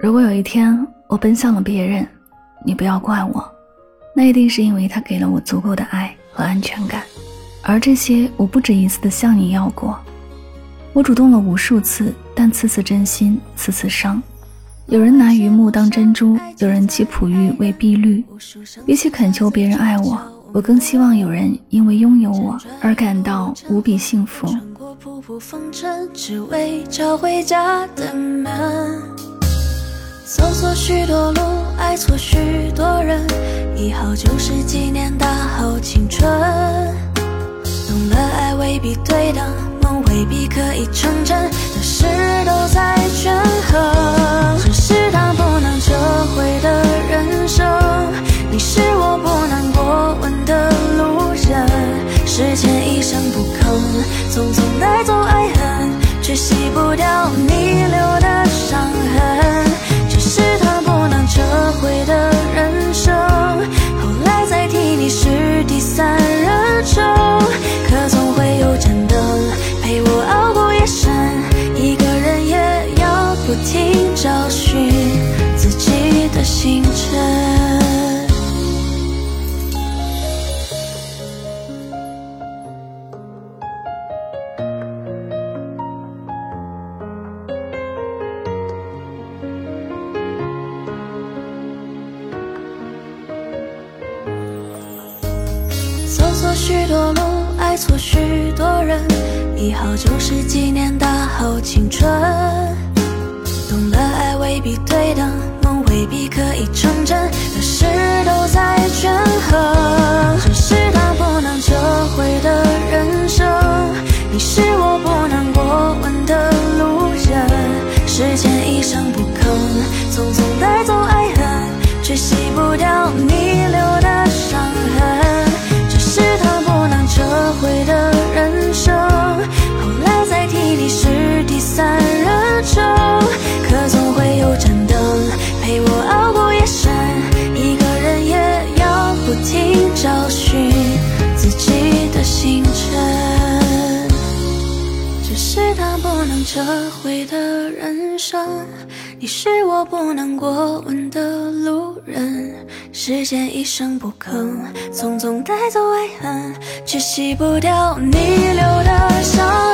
如果有一天我奔向了别人，你不要怪我，那一定是因为他给了我足够的爱和安全感，而这些我不止一次的向你要过。我主动了无数次，但次次真心，次次伤。有人拿榆木当珍珠，有人弃璞玉为碧绿。比起恳求别人爱我，我更希望有人因为拥有我而感到无比幸福。走错许多路，爱错许多人，以后就是几年大好青春。懂了，爱未必对等，梦未必可以成真，的事都在权走错许多路，爱错许多人，一好就是几年的好青春。懂了，爱未必对等，梦未必可以成真，的事都在权衡。这是他不能折回的人生，你是我不能过问的路人。时间一声不吭，匆匆带走爱恨，却洗不掉你找寻自己的星辰。这是他不能撤回的人生，你是我不能过问的路人。时间一声不吭，匆匆带走爱恨，却洗不掉你留的伤